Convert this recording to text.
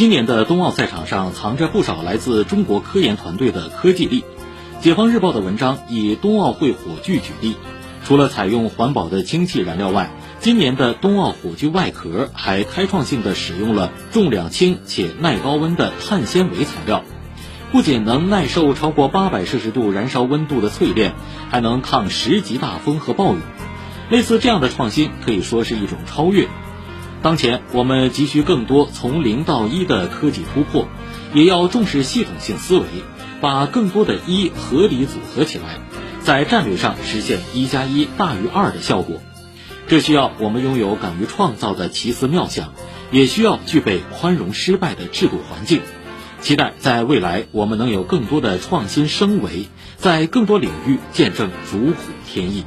今年的冬奥赛场上藏着不少来自中国科研团队的科技力。解放日报的文章以冬奥会火炬举例，除了采用环保的氢气燃料外，今年的冬奥火炬外壳还开创性的使用了重量轻且耐高温的碳纤维材料，不仅能耐受超过八百摄氏度燃烧温度的淬炼，还能抗十级大风和暴雨。类似这样的创新可以说是一种超越。当前我们急需更多从零到一的科技突破，也要重视系统性思维，把更多的一合理组合起来，在战略上实现一加一大于二的效果。这需要我们拥有敢于创造的奇思妙想，也需要具备宽容失败的制度环境。期待在未来我们能有更多的创新升维，在更多领域见证如虎添翼。